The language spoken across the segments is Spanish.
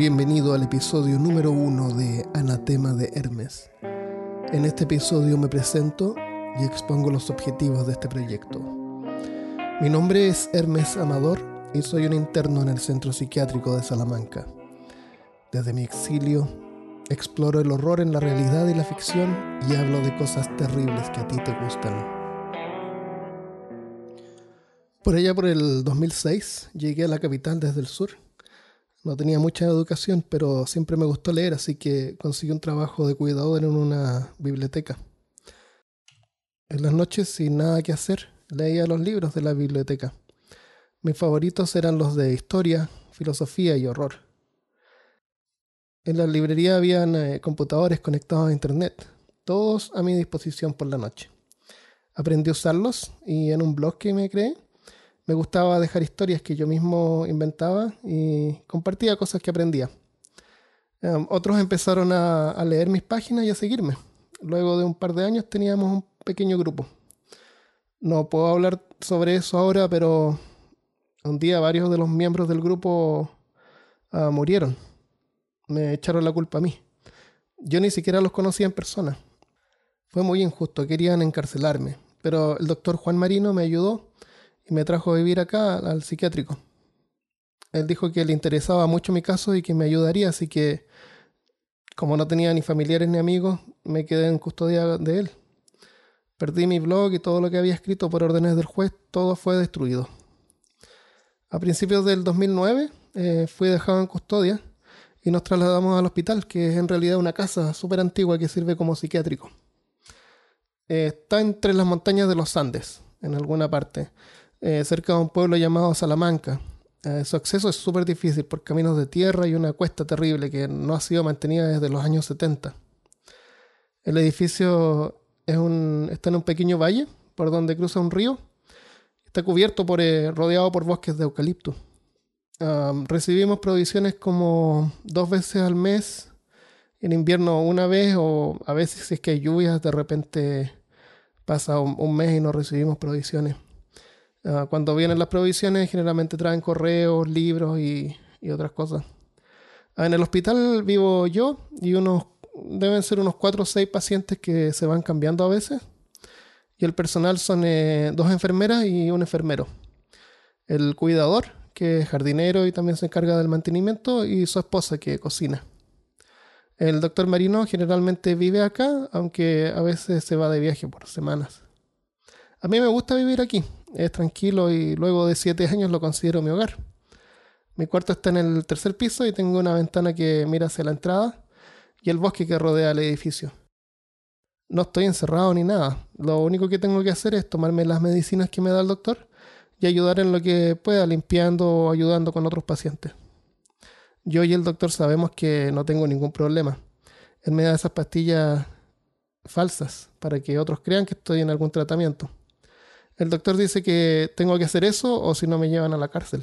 Bienvenido al episodio número uno de Anatema de Hermes. En este episodio me presento y expongo los objetivos de este proyecto. Mi nombre es Hermes Amador y soy un interno en el Centro Psiquiátrico de Salamanca. Desde mi exilio, exploro el horror en la realidad y la ficción y hablo de cosas terribles que a ti te gustan. Por allá por el 2006 llegué a la capital desde el sur no tenía mucha educación, pero siempre me gustó leer, así que conseguí un trabajo de cuidador en una biblioteca. En las noches, sin nada que hacer, leía los libros de la biblioteca. Mis favoritos eran los de historia, filosofía y horror. En la librería habían eh, computadores conectados a internet, todos a mi disposición por la noche. Aprendí a usarlos y en un blog que me creé me gustaba dejar historias que yo mismo inventaba y compartía cosas que aprendía. Em, otros empezaron a, leer mis páginas y a seguirme. Luego de un par de años teníamos un pequeño grupo. No puedo hablar sobre eso ahora, pero un día varios de los miembros del grupo ah, murieron. Me echaron la culpa a mí. Yo ni siquiera los conocía en persona. Fue muy injusto, querían encarcelarme, pero el doctor Juan Marino me ayudó me trajo a vivir acá al psiquiátrico. Él dijo que le interesaba mucho mi caso y que me ayudaría, así que como no tenía ni familiares ni amigos, me quedé en custodia de él. Perdí mi blog y todo lo que había escrito por órdenes del juez, todo fue destruido. A principios del 2009 eh, fui dejado en custodia y nos trasladamos al hospital, que es en realidad una casa súper antigua que sirve como psiquiátrico. Eh, está entre las montañas de los Andes, en alguna parte. Eh, cerca de un pueblo llamado Salamanca. Eh, su acceso es súper difícil por caminos de tierra y una cuesta terrible que no ha sido mantenida desde los años 70. El edificio está en un pequeño valle por donde cruza un río. Está cubierto por, eh, rodeado por bosques de eucalipto. recibimos provisiones como dos veces al mes, en invierno una vez o a veces si es que hay lluvias de repente pasa un mes y no recibimos provisiones. Ah, cuando vienen las provisiones, generalmente traen correos, libros y, otras cosas. Ah, en el hospital vivo yo y unos deben ser unos 4 o 6 pacientes que se van cambiando a veces. Y el personal son eh, dos enfermeras y un enfermero. El cuidador, que es jardinero y también se encarga del mantenimiento, y su esposa, que cocina. El doctor Marino generalmente vive acá, aunque a veces se va de viaje por semanas. A mí me gusta vivir aquí, es tranquilo y luego de siete años lo considero mi hogar. Mi cuarto está en el tercer piso y tengo una ventana que mira hacia la entrada y el bosque que rodea el edificio. No estoy encerrado ni nada. Lo único que tengo que hacer es tomarme las medicinas que me da el doctor y ayudar en lo que pueda, limpiando o ayudando con otros pacientes. Yo y el doctor sabemos que no tengo ningún problema. Él me da esas pastillas falsas para que otros crean que estoy en algún tratamiento. El doctor dice que tengo que hacer eso o si no me llevan a la cárcel.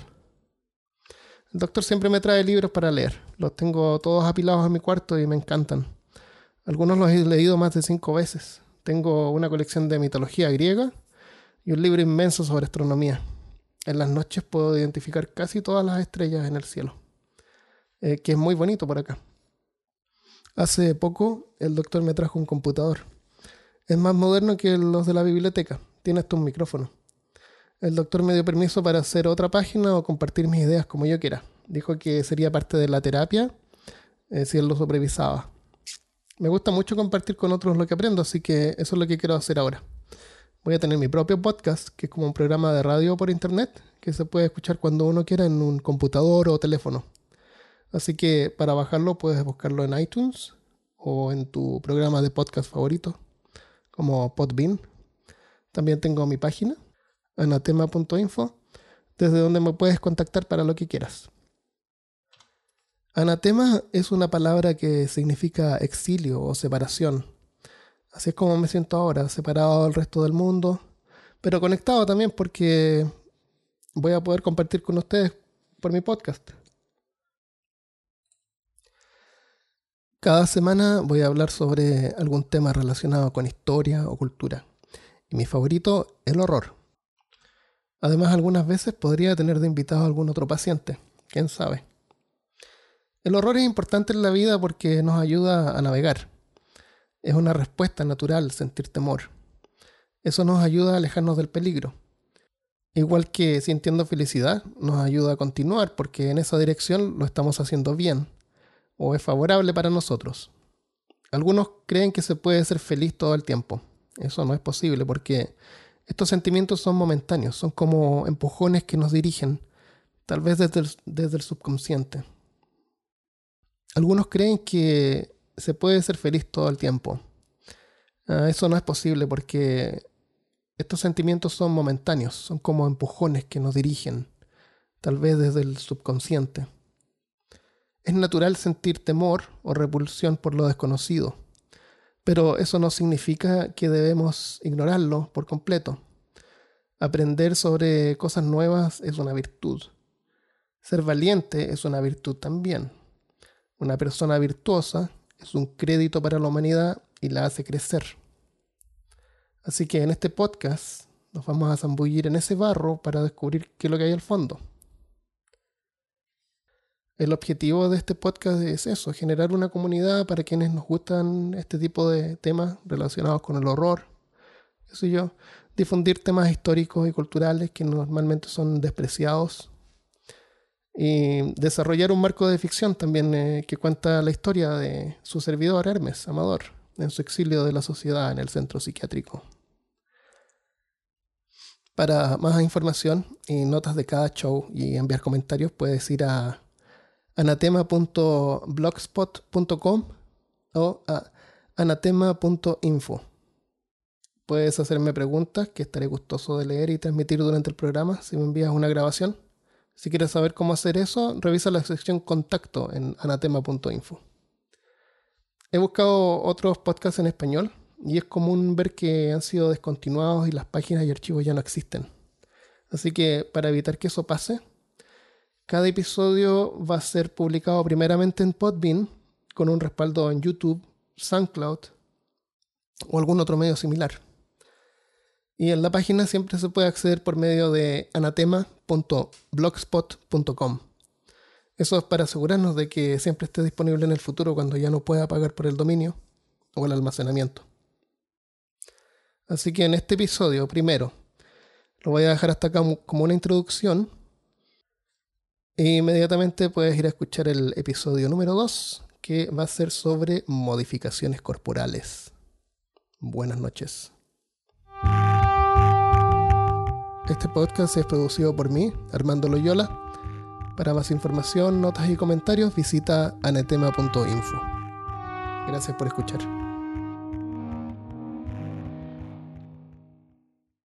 El doctor siempre me trae libros para leer. Los tengo todos apilados en mi cuarto y me encantan. Algunos los he leído más de cinco veces. Tengo una colección de mitología griega y un libro inmenso sobre astronomía. En las noches puedo identificar casi todas las estrellas en el cielo, eh, que es muy bonito por acá. Hace poco el doctor me trajo un computador. Es más moderno que los de la biblioteca tiene hasta un micrófono. El doctor me dio permiso para hacer otra página o compartir mis ideas como yo quiera. Dijo que sería parte de la terapia eh, si él lo supervisaba. Me gusta mucho compartir con otros lo que aprendo, así que eso es lo que quiero hacer ahora. Voy a tener mi propio podcast, que es como un programa de radio por internet, que se puede escuchar cuando uno quiera en un computador o teléfono. Así que para bajarlo puedes buscarlo en iTunes o en tu programa de podcast favorito, como Podbean también tengo mi página, anatema.info, desde donde me puedes contactar para lo que quieras. Anatema es una palabra que significa exilio o separación. Así es como me siento ahora, separado del resto del mundo, pero conectado también porque voy a poder compartir con ustedes por mi podcast. Cada semana voy a hablar sobre algún tema relacionado con historia o cultura y mi favorito, el horror. Además, algunas veces podría tener de invitado a algún otro paciente, quién sabe. El horror es importante en la vida porque nos ayuda a navegar. Es una respuesta natural sentir temor. Eso nos ayuda a alejarnos del peligro. Igual que sintiendo felicidad, nos ayuda a continuar porque en esa dirección lo estamos haciendo bien o es favorable para nosotros. Algunos creen que se puede ser feliz todo el tiempo. Eso no es posible porque estos sentimientos son momentáneos, son como empujones que nos dirigen, tal vez desde el, desde el subconsciente. Algunos creen que se puede ser feliz todo el tiempo. Ah, eso no es posible porque estos sentimientos son momentáneos, son como empujones que nos dirigen, tal vez desde el subconsciente. Es natural sentir temor o repulsión por lo desconocido, pero eso no significa que debemos ignorarlo por completo. Aprender sobre cosas nuevas es una virtud. Ser valiente es una virtud también. Una persona virtuosa es un crédito para la humanidad y la hace crecer. Así que en este podcast nos vamos a zambullir en ese barro para descubrir qué es lo que hay al fondo. El objetivo de este podcast es eso, generar una comunidad para quienes nos gustan este tipo de temas relacionados con el horror, eso yo, difundir temas históricos y culturales que normalmente son despreciados y desarrollar un marco de ficción también eh, que cuenta la historia de su servidor Hermes Amador en su exilio de la sociedad en el centro psiquiátrico. Para más información y notas de cada show y enviar comentarios puedes ir a anatema.blogspot.com o anatema.info. Puedes hacerme preguntas que estaré gustoso de leer y transmitir durante el programa si me envías una grabación. Si quieres saber cómo hacer eso, revisa la sección contacto en anatema.info. He buscado otros podcasts en español y es común ver que han sido descontinuados y las páginas y archivos ya no existen. Así que para evitar que eso pase, cada episodio va a ser publicado primeramente en Podbean con un respaldo en YouTube, SoundCloud o algún otro medio similar. Y en la página siempre se puede acceder por medio de anatema.blogspot.com. Eso es para asegurarnos de que siempre esté disponible en el futuro cuando ya no pueda pagar por el dominio o el almacenamiento. Así que en este episodio, primero, lo voy a dejar hasta acá como una introducción. E inmediatamente puedes ir a escuchar el episodio número 2, que va a ser sobre modificaciones corporales. Buenas noches. Este podcast es producido por mí, Armando Loyola. Para más información, notas y comentarios, visita anetema.info. Gracias por escuchar.